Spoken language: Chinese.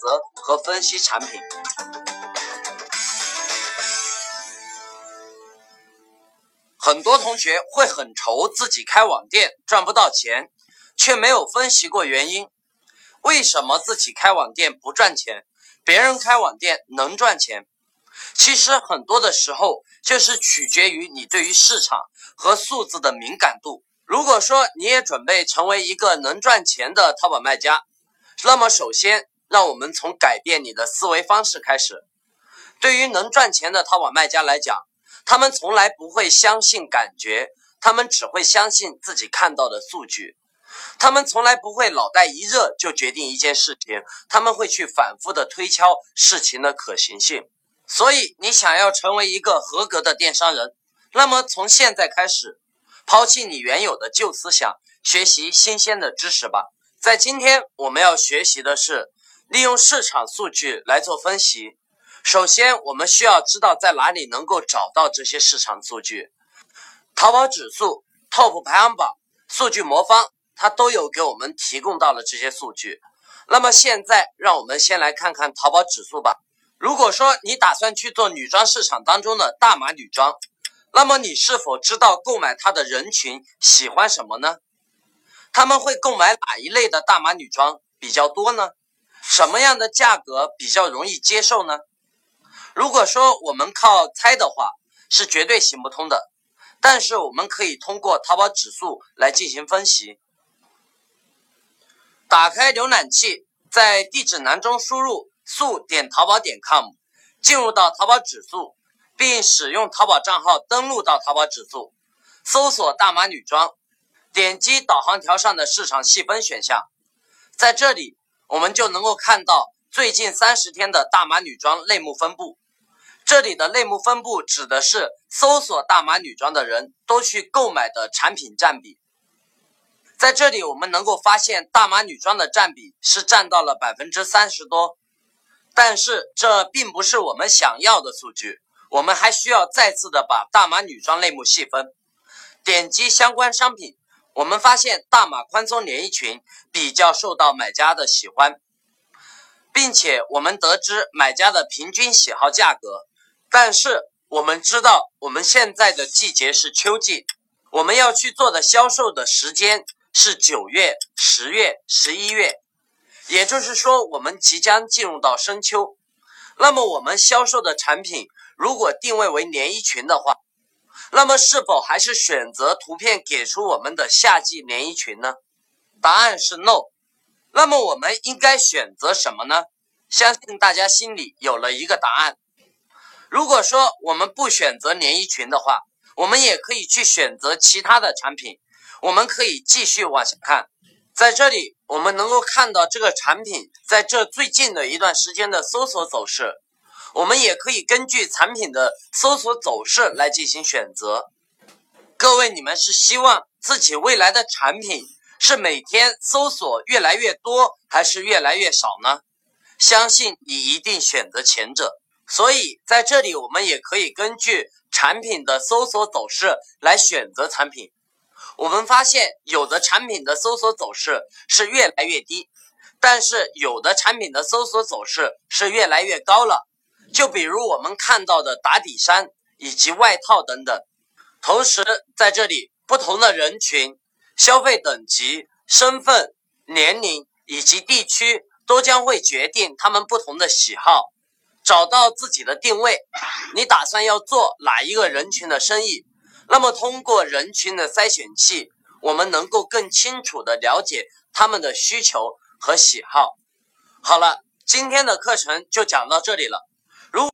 择和分析产品。很多同学会很愁自己开网店赚不到钱，却没有分析过原因。为什么自己开网店不赚钱，别人开网店能赚钱？其实很多的时候就是取决于你对于市场和数字的敏感度。如果说你也准备成为一个能赚钱的淘宝卖家，那么首先让我们从改变你的思维方式开始。对于能赚钱的淘宝卖家来讲，他们从来不会相信感觉，他们只会相信自己看到的数据。他们从来不会脑袋一热就决定一件事情，他们会去反复的推敲事情的可行性。所以，你想要成为一个合格的电商人，那么从现在开始，抛弃你原有的旧思想，学习新鲜的知识吧。在今天，我们要学习的是利用市场数据来做分析。首先，我们需要知道在哪里能够找到这些市场数据。淘宝指数、Top 排行榜、数据魔方，它都有给我们提供到了这些数据。那么现在，让我们先来看看淘宝指数吧。如果说你打算去做女装市场当中的大码女装，那么你是否知道购买它的人群喜欢什么呢？他们会购买哪一类的大码女装比较多呢？什么样的价格比较容易接受呢？如果说我们靠猜的话，是绝对行不通的。但是我们可以通过淘宝指数来进行分析。打开浏览器，在地址栏中输入“速点淘宝点 com”，进入到淘宝指数，并使用淘宝账号登录到淘宝指数，搜索大码女装，点击导航条上的市场细分选项，在这里我们就能够看到最近三十天的大码女装类目分布。这里的类目分布指的是搜索大码女装的人都去购买的产品占比。在这里，我们能够发现大码女装的占比是占到了百分之三十多，但是这并不是我们想要的数据。我们还需要再次的把大码女装类目细分，点击相关商品，我们发现大码宽松连衣裙比较受到买家的喜欢，并且我们得知买家的平均喜好价格。但是我们知道，我们现在的季节是秋季，我们要去做的销售的时间是九月、十月、十一月，也就是说，我们即将进入到深秋。那么，我们销售的产品如果定位为连衣裙的话，那么是否还是选择图片给出我们的夏季连衣裙呢？答案是 no。那么，我们应该选择什么呢？相信大家心里有了一个答案。如果说我们不选择连衣裙的话，我们也可以去选择其他的产品。我们可以继续往下看，在这里我们能够看到这个产品在这最近的一段时间的搜索走势。我们也可以根据产品的搜索走势来进行选择。各位，你们是希望自己未来的产品是每天搜索越来越多，还是越来越少呢？相信你一定选择前者。所以在这里，我们也可以根据产品的搜索走势来选择产品。我们发现，有的产品的搜索走势是越来越低，但是有的产品的搜索走势是越来越高了。就比如我们看到的打底衫以及外套等等。同时，在这里，不同的人群、消费等级、身份、年龄以及地区都将会决定他们不同的喜好。找到自己的定位，你打算要做哪一个人群的生意？那么通过人群的筛选器，我们能够更清楚的了解他们的需求和喜好。好了，今天的课程就讲到这里了。